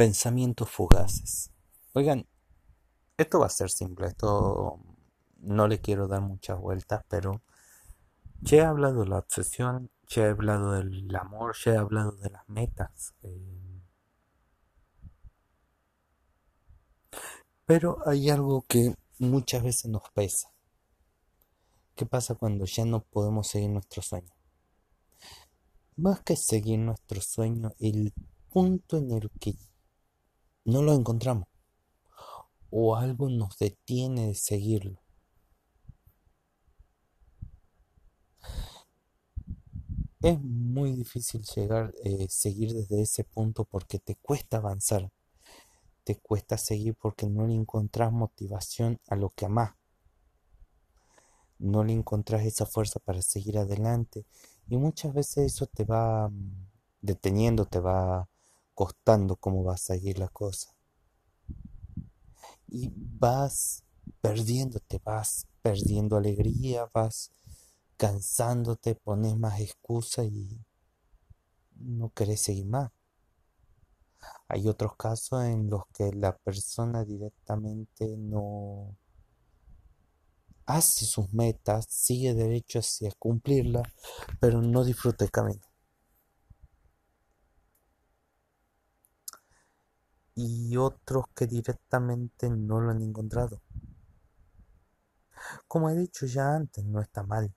Pensamientos fugaces. Oigan, esto va a ser simple, esto no le quiero dar muchas vueltas, pero ya he hablado de la obsesión, ya he hablado del amor, ya he hablado de las metas. eh, pero hay algo que muchas veces nos pesa. ¿Qué pasa cuando ya no podemos seguir nuestro sueño? Más que seguir nuestro sueño, el punto en el que no lo encontramos. O algo nos detiene de seguirlo. Es muy difícil llegar, eh, seguir desde ese punto porque te cuesta avanzar, te cuesta seguir porque no le encontrás motivación a lo que amás, no le encontrás esa fuerza para seguir adelante. Y muchas veces eso te va mm, deteniendo, te va costando cómo va a seguir la cosa y vas perdiéndote, vas perdiendo alegría, vas cansándote, pones más excusas y no querés seguir más. Hay otros casos en los que la persona directamente no hace sus metas, sigue derecho hacia cumplirlas, pero no disfruta el camino. Y otros que directamente no lo han encontrado. Como he dicho ya antes, no está mal,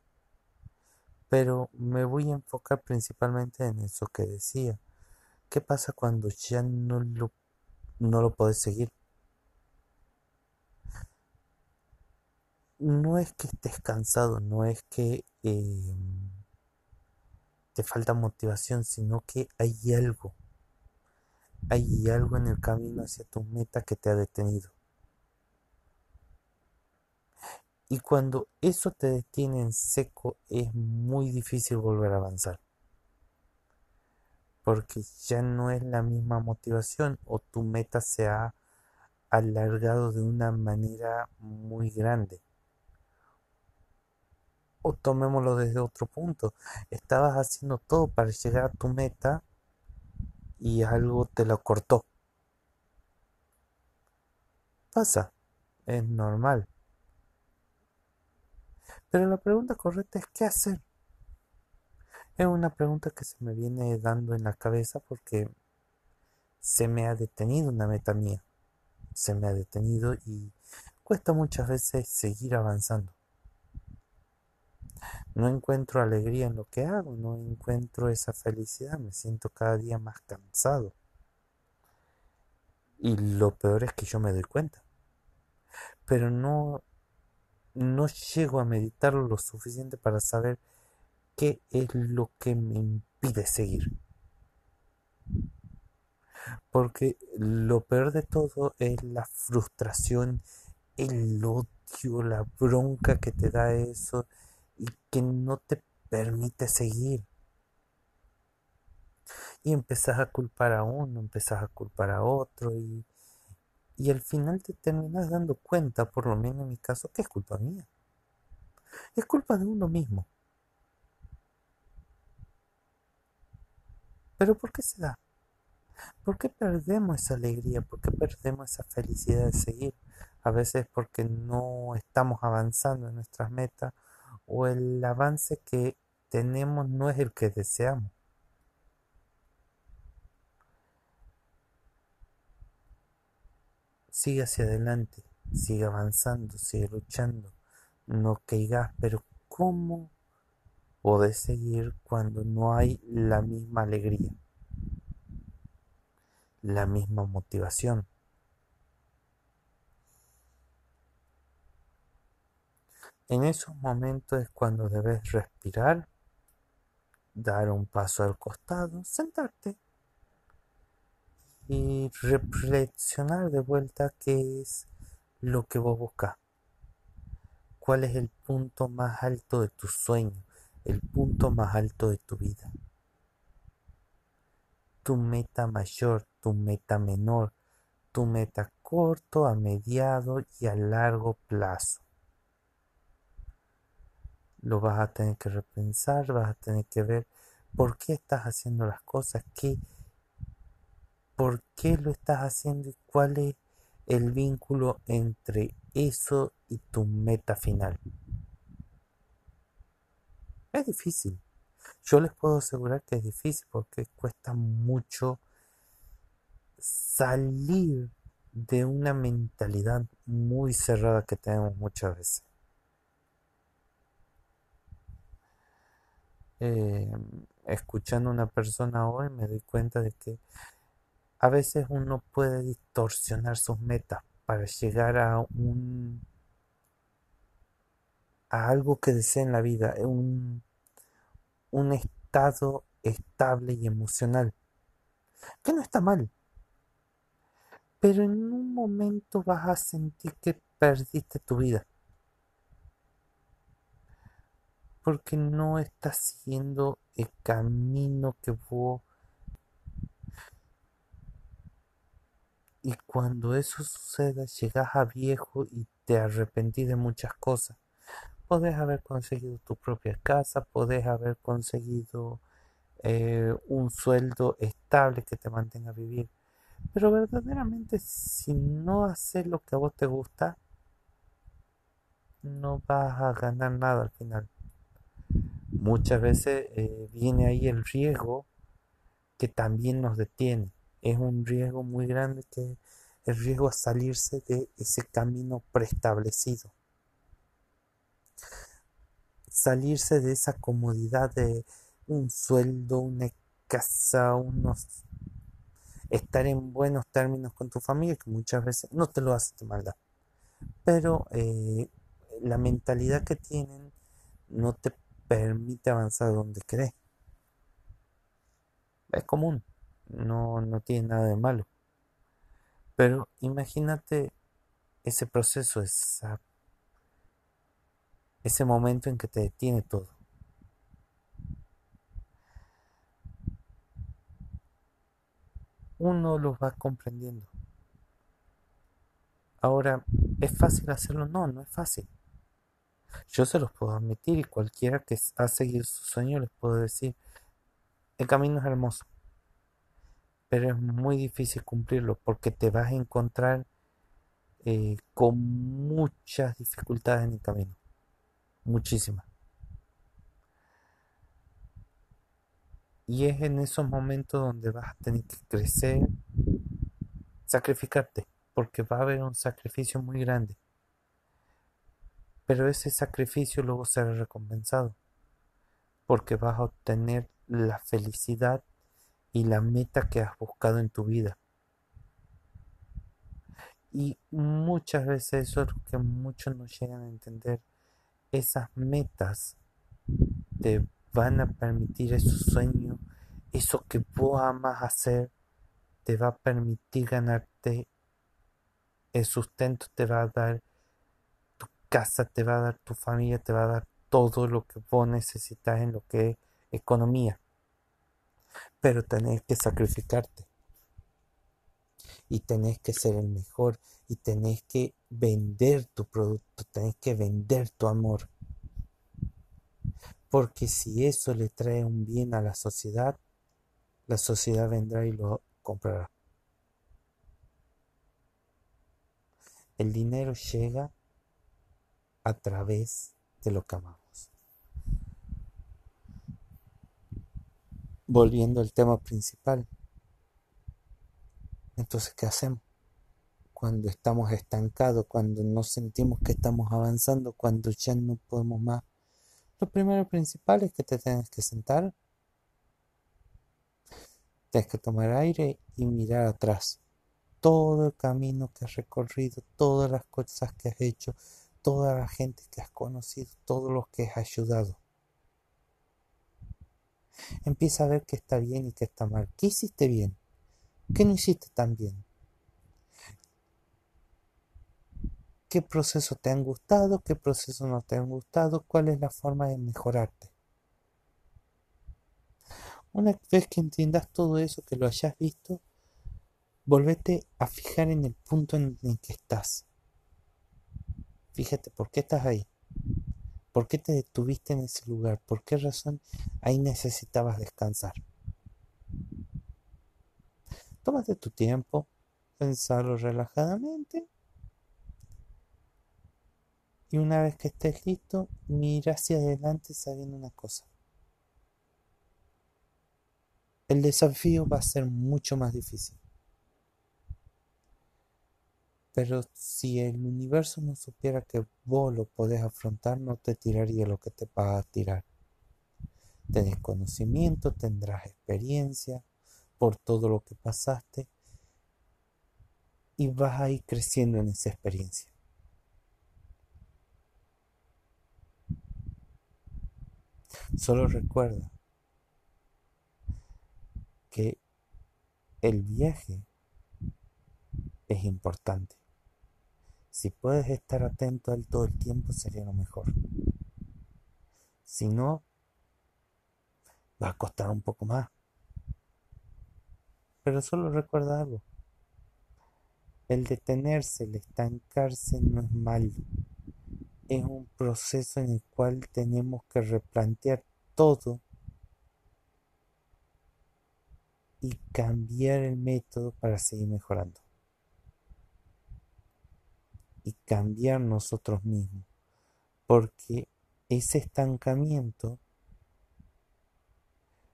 pero me voy a enfocar principalmente en eso que decía. ¿Qué pasa cuando ya no lo, no lo podés seguir? No es que estés cansado, no es que eh, te falta motivación, sino que hay algo, hay algo en el camino hacia tu meta que te ha detenido. Y cuando eso te detiene en seco, es muy difícil volver a avanzar. Porque ya no es la misma motivación o tu meta se ha alargado de una manera muy grande. O tomémoslo desde otro punto. Estabas haciendo todo para llegar a tu meta y algo te lo cortó. Pasa, es normal. Pero la pregunta correcta es ¿qué hacer? Es una pregunta que se me viene dando en la cabeza porque se me ha detenido una meta mía. Se me ha detenido y cuesta muchas veces seguir avanzando. No encuentro alegría en lo que hago, no encuentro esa felicidad, me siento cada día más cansado. Y lo peor es que yo me doy cuenta. Pero no, no llego a meditarlo lo suficiente para saber qué es lo que me impide seguir. Porque lo peor de todo es la frustración, el odio, la bronca que te da eso y que no te permite seguir. Y empezás a culpar a uno, empezás a culpar a otro y, y al final te terminas dando cuenta, por lo menos en mi caso, que es culpa mía. Es culpa de uno mismo. Pero ¿por qué se da? ¿Por qué perdemos esa alegría? ¿Por qué perdemos esa felicidad de seguir? A veces porque no estamos avanzando en nuestras metas o el avance que tenemos no es el que deseamos. Sigue hacia adelante, sigue avanzando, sigue luchando, no caigas, pero ¿cómo podés seguir cuando no hay la misma alegría, la misma motivación? En esos momentos es cuando debes respirar, dar un paso al costado, sentarte y reflexionar de vuelta qué es lo que vos buscas. ¿Cuál es el punto más alto de tu sueño? El punto más alto de tu vida. Tu meta mayor, tu meta menor, tu meta corto, a mediado y a largo plazo. Lo vas a tener que repensar, vas a tener que ver por qué estás haciendo las cosas, qué, por qué lo estás haciendo y cuál es el vínculo entre eso y tu meta final. Es difícil. Yo les puedo asegurar que es difícil porque cuesta mucho salir de una mentalidad muy cerrada que tenemos muchas veces. Eh, escuchando a una persona hoy me doy cuenta de que a veces uno puede distorsionar sus metas para llegar a un a algo que desea en la vida, un, un estado estable y emocional, que no está mal, pero en un momento vas a sentir que perdiste tu vida. Porque no estás siguiendo el camino que vos... Y cuando eso suceda, llegas a viejo y te arrepentís de muchas cosas. Podés haber conseguido tu propia casa, podés haber conseguido eh, un sueldo estable que te mantenga a vivir pero verdaderamente si no haces lo que a vos te gusta, no vas a ganar nada al final. Muchas veces eh, viene ahí el riesgo que también nos detiene. Es un riesgo muy grande que el riesgo a salirse de ese camino preestablecido. Salirse de esa comodidad de un sueldo, una casa, unos estar en buenos términos con tu familia, que muchas veces no te lo hace de maldad. Pero eh, la mentalidad que tienen no te permite avanzar donde crees. Es común, no, no tiene nada de malo. Pero imagínate ese proceso, esa, ese momento en que te detiene todo. uno los va comprendiendo. Ahora, ¿es fácil hacerlo? No, no es fácil. Yo se los puedo admitir y cualquiera que ha seguido su sueño les puedo decir, el camino es hermoso, pero es muy difícil cumplirlo porque te vas a encontrar eh, con muchas dificultades en el camino, muchísimas. Y es en esos momentos donde vas a tener que crecer, sacrificarte, porque va a haber un sacrificio muy grande. Pero ese sacrificio luego será recompensado, porque vas a obtener la felicidad y la meta que has buscado en tu vida. Y muchas veces eso es lo que muchos no llegan a entender. Esas metas te van a permitir esos sueños, eso que vos amas hacer, te va a permitir ganarte el sustento, te va a dar casa, te va a dar tu familia, te va a dar todo lo que vos necesitas en lo que es economía. Pero tenés que sacrificarte. Y tenés que ser el mejor. Y tenés que vender tu producto. Tenés que vender tu amor. Porque si eso le trae un bien a la sociedad, la sociedad vendrá y lo comprará. El dinero llega a través de lo que amamos. Volviendo al tema principal. Entonces, ¿qué hacemos? Cuando estamos estancados, cuando no sentimos que estamos avanzando, cuando ya no podemos más lo primero principal es que te tienes que sentar, tienes que tomar aire y mirar atrás. Todo el camino que has recorrido, todas las cosas que has hecho, toda la gente que has conocido, todos los que has ayudado. Empieza a ver qué está bien y qué está mal. ¿Qué hiciste bien? ¿Qué no hiciste tan bien? qué proceso te han gustado, qué proceso no te han gustado, cuál es la forma de mejorarte. Una vez que entiendas todo eso, que lo hayas visto, volvete a fijar en el punto en el que estás. Fíjate, ¿por qué estás ahí? ¿Por qué te detuviste en ese lugar? ¿Por qué razón ahí necesitabas descansar? tómate tu tiempo, pensarlo relajadamente. Y una vez que estés listo, mira hacia adelante sabiendo una cosa. El desafío va a ser mucho más difícil. Pero si el universo no supiera que vos lo podés afrontar, no te tiraría lo que te va a tirar. Tenés conocimiento, tendrás experiencia por todo lo que pasaste y vas a ir creciendo en esa experiencia. Solo recuerda que el viaje es importante. Si puedes estar atento a él todo el tiempo sería lo mejor. Si no, va a costar un poco más. Pero solo recuerda algo. El detenerse, el estancarse no es malo. Es un proceso en el cual tenemos que replantear todo y cambiar el método para seguir mejorando y cambiar nosotros mismos. Porque ese estancamiento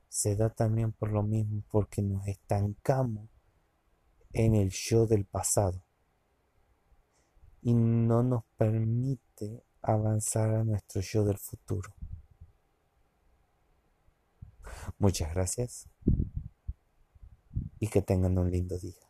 se da también por lo mismo, porque nos estancamos en el yo del pasado y no nos permite avanzar a nuestro yo del futuro. Muchas gracias y que tengan un lindo día.